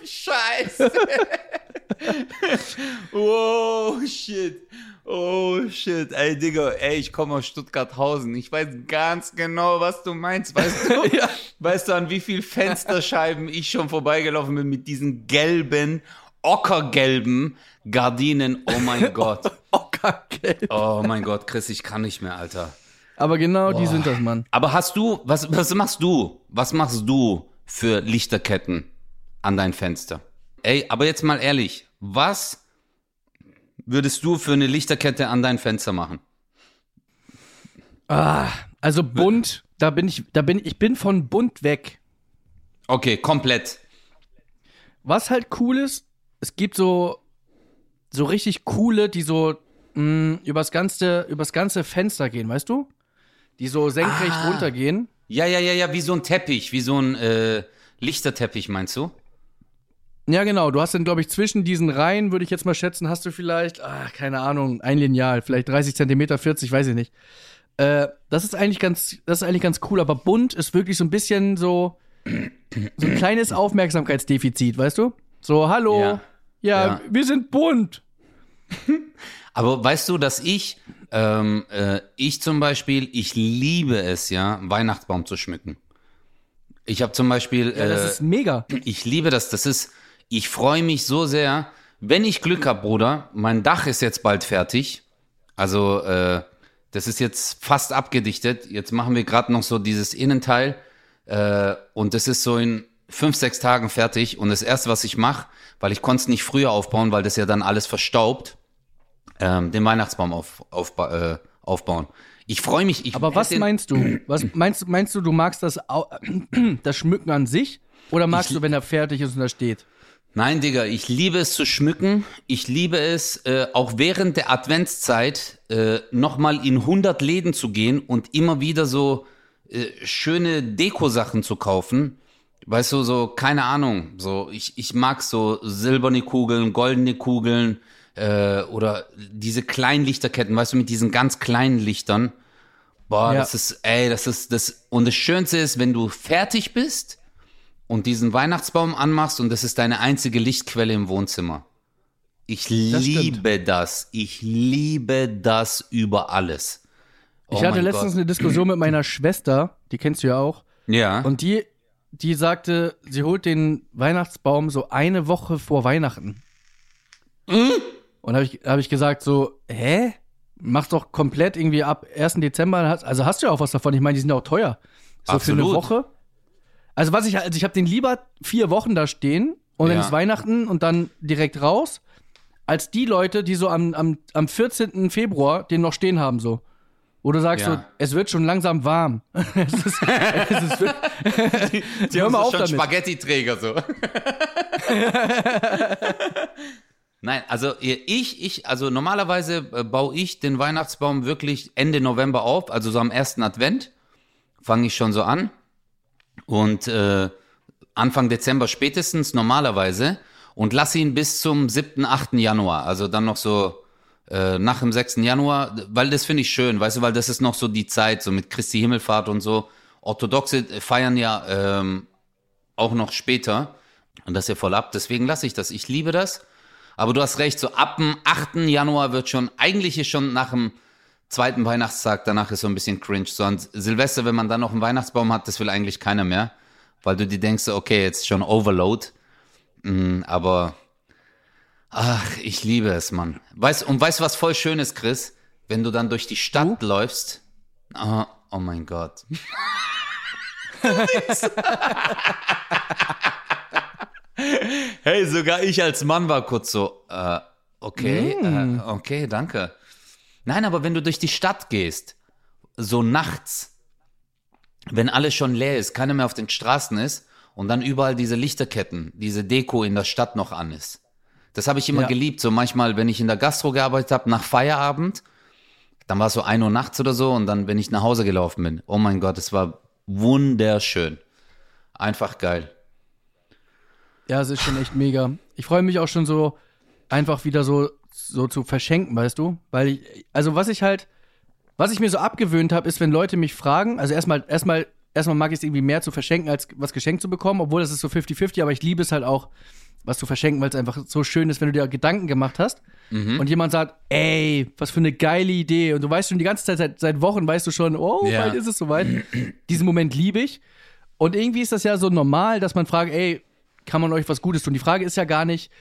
B: Scheiße. wow, shit. Oh, shit. Ey, Digga, ey, ich komme aus Stuttgarthausen. Ich weiß ganz genau, was du meinst. Weißt du,
C: Ja.
B: weißt du, an wie viel Fensterscheiben ich schon vorbeigelaufen bin mit diesen gelben, ockergelben Gardinen. Oh mein Gott.
C: Ockergelb.
B: Oh mein Gott, Chris, ich kann nicht mehr, Alter.
C: Aber genau die sind das, Mann.
B: Aber hast du, was, was machst du? Was machst du für Lichterketten an dein Fenster? Ey, aber jetzt mal ehrlich, was würdest du für eine Lichterkette an dein Fenster machen?
C: Ah, also bunt, da bin ich, da bin ich bin von bunt weg.
B: Okay, komplett.
C: Was halt cool ist, es gibt so so richtig coole, die so mh, übers ganze übers ganze Fenster gehen, weißt du? Die so senkrecht
B: Ah.
C: runtergehen.
B: Ja, ja, ja, ja, wie so ein Teppich, wie so ein äh, Lichterteppich, meinst du?
C: Ja, genau. Du hast dann, glaube ich, zwischen diesen Reihen, würde ich jetzt mal schätzen, hast du vielleicht, ah, keine Ahnung, ein Lineal, vielleicht 30 Zentimeter, 40, weiß ich nicht. Äh, das ist eigentlich ganz, das ist eigentlich ganz cool, aber bunt ist wirklich so ein bisschen so, so ein kleines Aufmerksamkeitsdefizit, weißt du? So, hallo,
B: Ja.
C: ja,
B: Ja.
C: wir sind bunt.
B: Aber weißt du, dass ich, ähm, äh, ich zum Beispiel, ich liebe es ja, Weihnachtsbaum zu schmücken. Ich habe zum Beispiel,
C: Ja, das
B: äh,
C: ist mega.
B: Ich liebe das. Das ist, ich freue mich so sehr. Wenn ich Glück habe, Bruder, mein Dach ist jetzt bald fertig. Also, äh, das ist jetzt fast abgedichtet. Jetzt machen wir gerade noch so dieses Innenteil. Äh, und das ist so in fünf, sechs Tagen fertig. Und das Erste, was ich mache, weil ich konnte es nicht früher aufbauen, weil das ja dann alles verstaubt, ähm, den Weihnachtsbaum auf, aufba äh, aufbauen. Ich freue mich. Ich
C: Aber was meinst du? Was meinst, meinst du, du magst das, das Schmücken an sich? Oder magst
B: Ich-
C: du, wenn er fertig ist und da steht?
B: Nein, Digga, ich liebe es zu schmücken. Ich liebe es, äh, auch während der Adventszeit äh, nochmal in 100 Läden zu gehen und immer wieder so äh, schöne Dekosachen zu kaufen. Weißt du, so, keine Ahnung, so, ich, ich mag so silberne Kugeln, goldene Kugeln äh, oder diese kleinen Lichterketten, weißt du, mit diesen ganz kleinen Lichtern. Boah,
C: Ja.
B: das ist, ey, das ist das. Und das Schönste ist, wenn du fertig bist und diesen Weihnachtsbaum anmachst und das ist deine einzige Lichtquelle im Wohnzimmer. Ich
C: Das stimmt.
B: liebe das. Ich liebe das über alles. Oh
C: Ich hatte letztens
B: Gott.
C: eine Diskussion mit meiner Schwester, die kennst du ja auch.
B: Ja.
C: Und die, die sagte, sie holt den Weihnachtsbaum so eine Woche vor Weihnachten. Und habe ich, hab ich gesagt so, hä? Mach doch komplett irgendwie ab 1. Dezember, also hast du ja auch was davon. Ich meine, die sind ja auch teuer. So für eine
B: Absolut.
C: Woche. Also was ich, also ich habe den lieber vier Wochen da stehen und dann
B: Ja.
C: ist Weihnachten und dann direkt raus, als die Leute, die so am, am, am 14. Februar den noch stehen haben so. Wo du sagst
B: Ja.
C: so, es wird schon langsam warm. es ist, es ist,
B: Die
C: hör mal
B: so
C: auf
B: schon
C: damit.
B: Spaghetti-Träger so. Nein, also ich, ich, also normalerweise äh, baue ich den Weihnachtsbaum wirklich Ende November auf, also so am ersten Advent fange ich schon so an und äh, Anfang Dezember spätestens normalerweise und lasse ihn bis zum 7., 8. Januar, also dann noch so äh, nach dem 6. Januar, weil das finde ich schön, weißt du, weil das ist noch so die Zeit, so mit Christi Himmelfahrt und so. Orthodoxe feiern ja ähm, auch noch später. Und das ist ja voll ab. Deswegen lasse ich das. Ich liebe das. Aber du hast recht, so ab dem 8. Januar wird schon, eigentlich ist schon nach dem zweiten Weihnachtstag, danach ist so ein bisschen cringe. So an Silvester, wenn man dann noch einen Weihnachtsbaum hat, das will eigentlich keiner mehr. Weil du dir denkst, okay, jetzt schon Overload. Mm, aber, ach, ich liebe es, Mann. Weißt, und weißt du, was voll schön ist, Chris? Wenn du dann durch die Stadt läufst. Oh, oh mein Gott. Hey, sogar ich als Mann war kurz so, äh, okay, äh, okay, danke. Nein, aber wenn du durch die Stadt gehst, so nachts, wenn alles schon leer ist, keiner mehr auf den Straßen ist und dann überall diese Lichterketten, diese Deko in der Stadt noch an ist, Das habe ich immer
C: Ja.
B: geliebt. So manchmal, wenn ich in der Gastro gearbeitet habe, nach Feierabend, dann war es so 1 Uhr nachts oder so und dann, wenn ich nach Hause gelaufen bin, oh mein Gott, es war wunderschön. Einfach geil.
C: Ja, es ist schon echt mega. Ich freue mich auch schon so, einfach wieder so, so zu verschenken, weißt du? Weil ich, also was ich halt, was ich mir so abgewöhnt habe, ist, wenn Leute mich fragen, also erstmal, erstmal, erstmal mag ich es irgendwie mehr zu verschenken, als was geschenkt zu bekommen, obwohl das ist so 50-50, aber ich liebe es halt auch, was zu verschenken, weil es einfach so schön ist, wenn du dir Gedanken gemacht hast und jemand sagt, ey, was für eine geile Idee und du weißt schon die ganze Zeit, seit, seit Wochen weißt du schon, oh,
B: Ja.
C: bald ist es soweit. Diesen Moment liebe ich. Und irgendwie ist das ja so normal, dass man fragt, ey, kann man euch was Gutes tun? Die Frage ist ja gar nicht,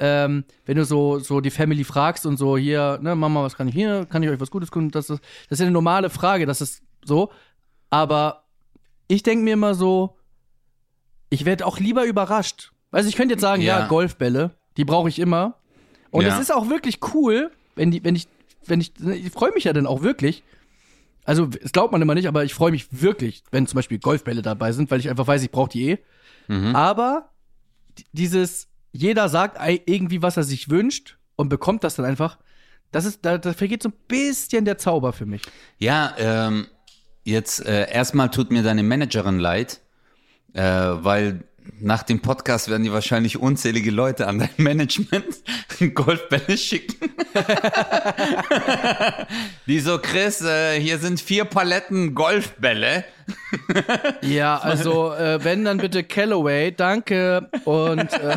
C: ähm, wenn du so, so die Family fragst und so, hier, ne, Mama, was kann ich hier? Kann ich euch was Gutes tun? Das ist, das ist ja eine normale Frage, das ist so. Aber ich denke mir immer so, ich werde auch lieber überrascht. Also ich könnte jetzt sagen, ja,
B: Ja.
C: Golfbälle, die brauche ich immer. Und
B: Ja.
C: es ist auch wirklich cool, wenn die, wenn ich, wenn ich, ich freue mich ja dann auch wirklich. Also, das glaubt man immer nicht, aber ich freue mich wirklich, wenn zum Beispiel Golfbälle dabei sind, weil ich einfach weiß, ich brauche die eh. Aber d- dieses, jeder sagt irgendwie, was er sich wünscht und bekommt das dann einfach, das ist, da, da vergeht so ein bisschen der Zauber für mich.
B: Ja, ähm, jetzt äh, erstmal tut mir deine Managerin leid, äh, weil nach dem Podcast werden die wahrscheinlich unzählige Leute an dein Management Golfbälle schicken. die so, Chris, äh, hier sind vier Paletten Golfbälle.
C: Ja, also, äh, wenn, dann bitte Callaway, danke. Und äh,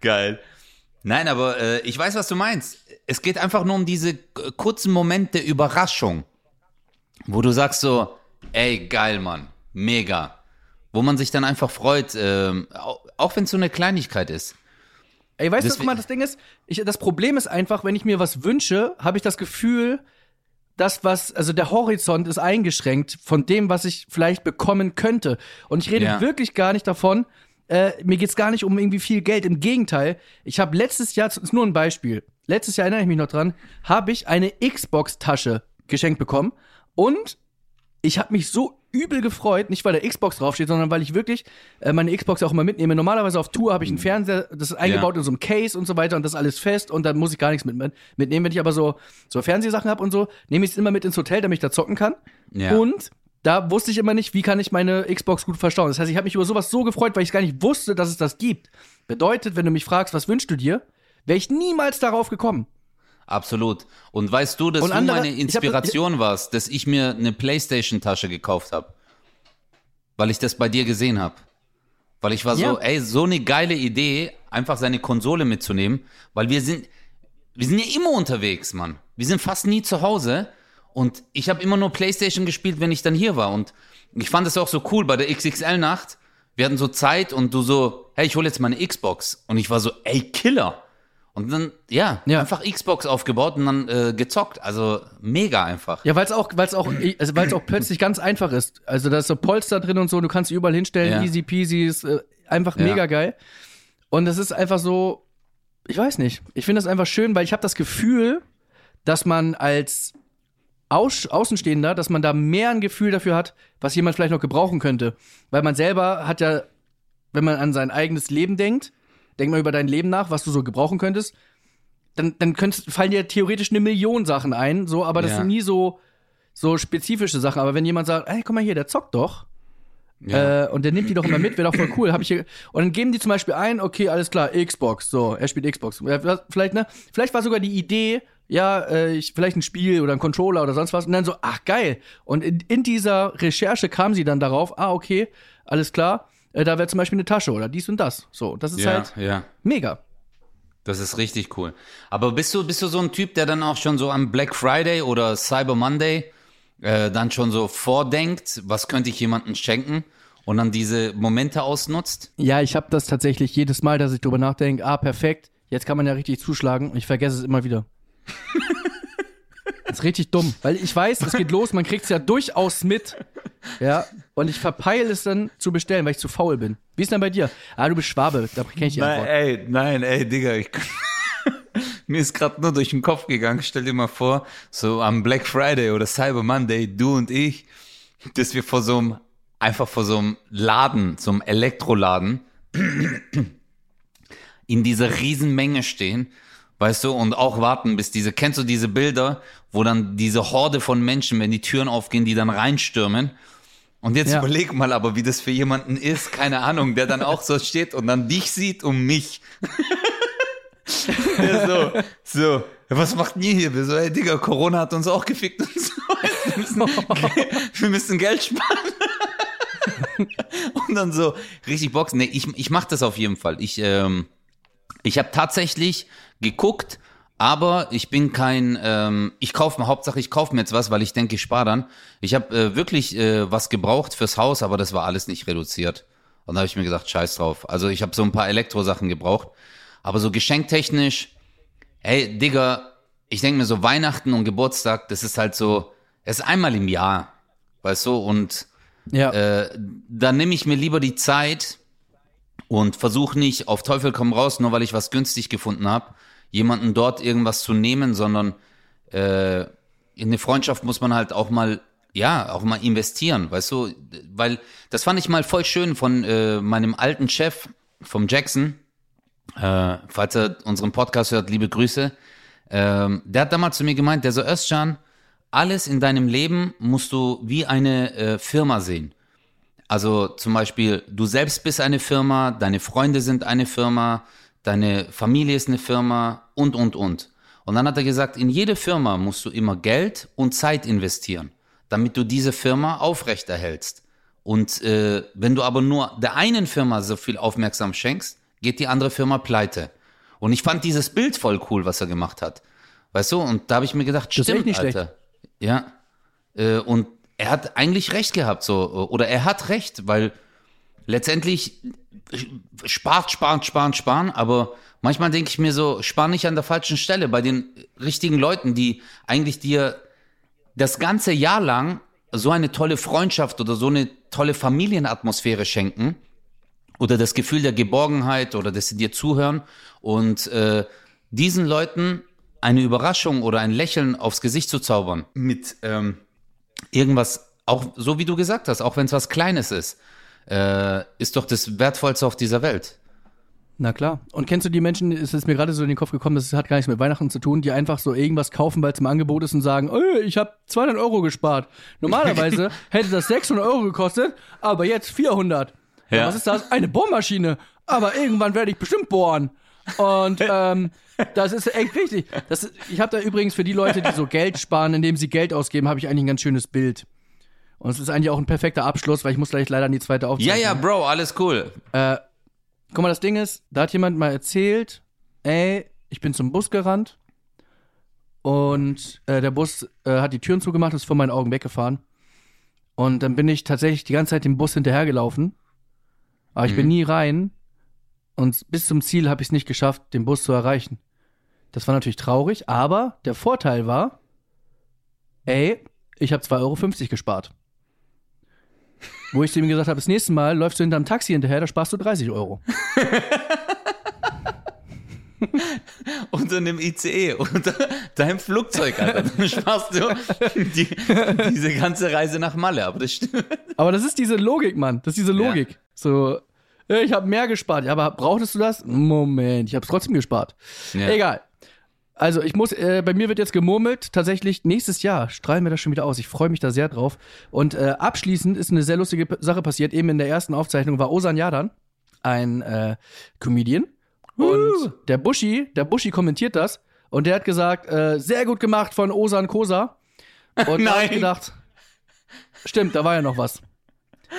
B: Geil. Nein, aber äh, ich weiß, was du meinst. Es geht einfach nur um diese kurzen Momente der Überraschung, wo du sagst so, ey, geil, Mann, mega. Wo man sich dann einfach freut, ähm, auch, wenn es so eine Kleinigkeit ist.
C: Ey, weißt du, was
B: Deswegen-
C: mal das Ding ist? Ich, das Problem ist einfach, wenn ich mir was wünsche, habe ich das Gefühl, das, was, also der Horizont ist eingeschränkt von dem, was ich vielleicht bekommen könnte. Und ich rede
B: Ja.
C: wirklich gar nicht davon, äh, mir geht's gar nicht um irgendwie viel Geld. Im Gegenteil, ich habe letztes Jahr, das ist nur ein Beispiel, letztes Jahr erinnere ich mich noch dran, habe ich eine Xbox-Tasche geschenkt bekommen und ich habe mich so übel gefreut, nicht weil da Xbox draufsteht, sondern weil ich wirklich äh, meine Xbox auch immer mitnehme. Normalerweise auf Tour habe ich einen Fernseher, das ist eingebaut
B: Ja.
C: in so einem Case und so weiter und das ist alles fest und dann muss ich gar nichts mit, mitnehmen. Wenn ich aber so, so Fernsehsachen habe und so, nehme ich es immer mit ins Hotel, damit ich da zocken kann.
B: Ja.
C: Und da wusste ich immer nicht, wie kann ich meine Xbox gut verstauen. Das heißt, ich habe mich über sowas so gefreut, weil ich gar nicht wusste, dass es das gibt. Bedeutet, wenn du mich fragst, was wünschst du dir, wäre ich niemals darauf gekommen.
B: Absolut. Und weißt du, dass
C: Und
B: du
C: andere-
B: meine
C: ich hab-
B: Inspiration warst, dass ich mir eine Playstation-Tasche gekauft habe? Weil ich das bei dir gesehen habe. Weil ich war so,
C: Ja.
B: ey, so eine geile Idee, einfach seine Konsole mitzunehmen, weil wir sind, wir sind ja immer unterwegs, Mann. Wir sind fast nie zu Hause und ich habe immer nur Playstation gespielt, wenn ich dann hier war und ich fand es auch so cool bei der XXL-Nacht. Wir hatten so Zeit und du so, hey, ich hole jetzt meine Xbox und ich war so, ey, Killer. Und dann, ja,
C: Ja.
B: einfach Xbox aufgebaut und dann äh, gezockt. Also mega einfach.
C: Ja, weil es auch, weil es auch, also weil es auch plötzlich ganz einfach ist. Also da ist so Polster drin und so, du kannst sie überall hinstellen,
B: Ja.
C: easy peasy, ist äh, einfach
B: Ja.
C: mega geil. Und es ist einfach so, ich weiß nicht, ich finde das einfach schön, weil ich habe das Gefühl, dass man als Aus Außenstehender, dass man da mehr ein Gefühl dafür hat, was jemand vielleicht noch gebrauchen könnte. Weil man selber hat ja, wenn man an sein eigenes Leben denkt, denk mal über dein Leben nach, was du so gebrauchen könntest, dann, dann könntest, fallen dir theoretisch eine Million Sachen ein, so, aber das
B: Ja.
C: sind nie so, so spezifische Sachen. Aber wenn jemand sagt, ey, guck mal hier, der zockt doch,
B: Ja.
C: äh, und der nimmt die doch immer mit, wäre doch voll cool. Hab ich hier, und dann geben die zum Beispiel ein, okay, alles klar, Xbox, so, er spielt Xbox. Vielleicht, ne? Vielleicht war sogar die Idee, ja, äh, ich, vielleicht ein Spiel oder ein Controller oder sonst was. Und dann so, ach geil. Und in, in dieser Recherche kam sie dann darauf, ah, okay, alles klar, äh, da wäre zum Beispiel eine Tasche oder dies und das. So, das ist
B: ja,
C: halt
B: ja.
C: mega.
B: Das ist richtig cool. Aber bist du, bist du so ein Typ, der dann auch schon so am Black Friday oder Cyber Monday äh, dann schon so vordenkt, was könnte ich jemandem schenken und dann diese Momente ausnutzt?
C: Ja, ich habe das tatsächlich jedes Mal, dass ich drüber nachdenke, ah, perfekt, jetzt kann man ja richtig zuschlagen und ich vergesse es immer wieder. das ist richtig dumm, weil ich weiß, es geht los, man kriegt es ja durchaus mit. Ja, und ich verpeile es dann zu bestellen, weil ich zu faul bin. Wie ist denn bei dir? Ah, du bist Schwabe, da kenne ich die Antwort.
B: ey, nein, ey, Digga, ich, mir ist gerade nur durch den Kopf gegangen, stell dir mal vor, so am Black Friday oder Cyber Monday, du und ich, dass wir vor so einem, einfach vor so einem Laden, so einem Elektroladen, in dieser Riesenmenge stehen, weißt du, und auch warten, bis diese, kennst du diese Bilder, wo dann diese Horde von Menschen, wenn die Türen aufgehen, die dann reinstürmen. Und jetzt
C: Ja.
B: überleg mal aber, wie das für jemanden ist, keine Ahnung, der dann auch so steht und dann dich sieht und mich. ja, so, so, was macht ihr hier? Wir so, ey Digga, Corona hat uns auch gefickt und so. Wir müssen, wir müssen Geld sparen. und dann so, richtig Boxen. Nee, ich, ich mach das auf jeden Fall. Ich, ähm, ich habe tatsächlich geguckt, aber ich bin kein, ähm, ich kaufe mir, Hauptsache ich kaufe mir jetzt was, weil ich denke, ich spare dann. Ich habe äh, wirklich äh, was gebraucht fürs Haus, aber das war alles nicht reduziert. Und da habe ich mir gesagt, scheiß drauf. Also ich habe so ein paar Elektrosachen gebraucht, aber so geschenktechnisch, hey, Digga, ich denke mir so Weihnachten und Geburtstag, das ist halt so, es ist einmal im Jahr, weißt du, und
C: Ja.
B: äh, dann nehme ich mir lieber die Zeit und versuche nicht auf Teufel komm raus, nur weil ich was günstig gefunden habe, jemanden dort irgendwas zu nehmen, sondern äh, in eine Freundschaft muss man halt auch mal, ja, auch mal investieren, weißt du, weil das fand ich mal voll schön von äh, meinem alten Chef, vom Jackson, äh, falls er unseren Podcast hört, liebe Grüße, ähm, der hat damals zu mir gemeint, der so, Özcan, alles in deinem Leben musst du wie eine äh, Firma sehen. Also zum Beispiel, du selbst bist eine Firma, deine Freunde sind eine Firma, deine Familie ist eine Firma und, und, und. Und dann hat er gesagt, in jede Firma musst du immer Geld und Zeit investieren, damit du diese Firma aufrechterhältst. Und äh, wenn du aber nur der einen Firma so viel aufmerksam schenkst, geht die andere Firma pleite. Und ich fand dieses Bild voll cool, was er gemacht hat. Weißt du, und da habe ich mir gedacht, stimmt,
C: nicht schlecht.
B: Alter. Ja. Äh, und er hat eigentlich recht gehabt, so, oder er hat recht, weil letztendlich spart, spart, spart, sparen, aber manchmal denke ich mir so, spar nicht an der falschen Stelle bei den richtigen Leuten, die eigentlich dir das ganze Jahr lang so eine tolle Freundschaft oder so eine tolle Familienatmosphäre schenken oder das Gefühl der Geborgenheit oder dass sie dir zuhören und äh, diesen Leuten eine Überraschung oder ein Lächeln aufs Gesicht zu zaubern mit ähm, irgendwas, auch so wie du gesagt hast, auch wenn es was Kleines ist, äh, ist doch das Wertvollste auf dieser Welt.
C: Na klar. Und kennst du die Menschen, es ist mir gerade so in den Kopf gekommen, das hat gar nichts mit Weihnachten zu tun, die einfach so irgendwas kaufen, weil es im Angebot ist und sagen, oh, ich habe 200 Euro gespart. Normalerweise hätte das 600 Euro gekostet, aber jetzt 400. Ja.
B: Ja.
C: was ist das? Eine Bohrmaschine. Aber irgendwann werde ich bestimmt bohren. Und ähm, das ist echt richtig. Das ist, ich habe da übrigens für die Leute, die so Geld sparen, indem sie Geld ausgeben, habe ich eigentlich ein ganz schönes Bild. Und es ist eigentlich auch ein perfekter Abschluss, weil ich muss gleich leider in die zweite
B: Ja,
C: Aufzeichnung.
B: ja, Bro, alles cool.
C: Guck mal, das Ding ist, da hat jemand mal erzählt, ey, ich bin zum Bus gerannt und äh, der Bus äh, hat die Türen zugemacht, ist vor meinen Augen weggefahren. Und dann bin ich tatsächlich die ganze Zeit dem Bus hinterhergelaufen, aber ich bin nie rein und bis zum Ziel habe ich es nicht geschafft, den Bus zu erreichen. Das war natürlich traurig, aber der Vorteil war, ey, ich habe 2,50 Euro gespart. Wo ich zu ihm gesagt habe, das nächste Mal läufst du hinterm Taxi hinterher, da sparst du 30 Euro.
B: Unter einem ICE, unter deinem Flugzeug, Alter. Dann sparst du die, diese ganze Reise nach Malle, aber das stimmt.
C: Aber das ist diese Logik, Mann. Das ist diese Logik. So, äh, ich habe mehr gespart. Ja, aber brauchtest du das? Moment, ich habe es trotzdem gespart.
B: Ja.
C: Egal. Also ich muss, äh, bei mir wird jetzt gemurmelt, tatsächlich nächstes Jahr strahlen wir das schon wieder aus. Ich freue mich da sehr drauf. Und äh, abschließend ist eine sehr lustige Sache passiert. Eben in der ersten Aufzeichnung war Osan Yadan, ein äh, Comedian. Und der Buschi, der Buschi kommentiert das und der hat gesagt, äh, sehr gut gemacht von Osan Kosa. Und da hab ich gedacht, stimmt, da war ja noch was.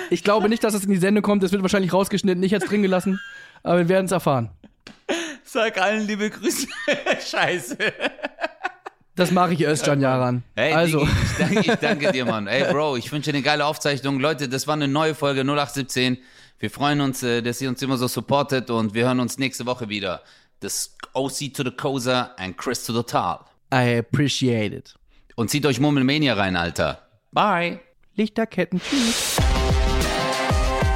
C: Ich glaube nicht, dass es in die Sendung kommt. Es wird wahrscheinlich rausgeschnitten. Ich hätte es drin gelassen. Aber wir werden es erfahren.
B: Sag allen liebe Grüße. Scheiße.
C: Das mache ich Özcan Yaran.
B: Hey,
C: also,
B: Digi, ich, danke, ich danke dir, Mann. Ey, Bro, ich wünsche dir eine geile Aufzeichnung. Leute, das war eine neue Folge 0817. Wir freuen uns, äh, dass ihr uns immer so supportet und wir hören uns nächste Woche wieder. Das OC to the Cosa and Chris to the Tal.
C: I appreciate it.
B: Und zieht euch Murmelmania rein, Alter. Bye.
C: Lichterketten, tschüss.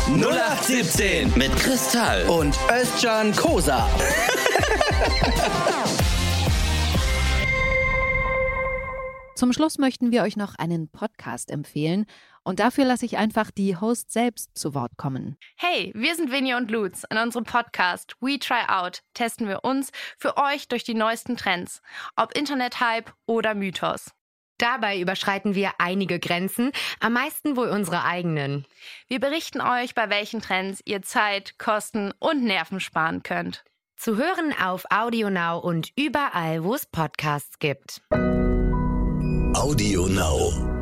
A: 0817 mit Kristall.
C: Und Özcan Kosa.
D: Zum Schluss möchten wir euch noch einen Podcast empfehlen und dafür lasse ich einfach die Host selbst zu Wort kommen.
E: Hey, wir sind Vinny und Lutz. In unserem Podcast We Try Out testen wir uns für euch durch die neuesten Trends, ob Internet-Hype oder Mythos.
F: Dabei überschreiten wir einige Grenzen, am meisten wohl unsere eigenen.
E: Wir berichten euch, bei welchen Trends ihr Zeit, Kosten und Nerven sparen könnt.
F: Zu hören auf AudioNow und überall, wo es Podcasts gibt.
A: Audio Now.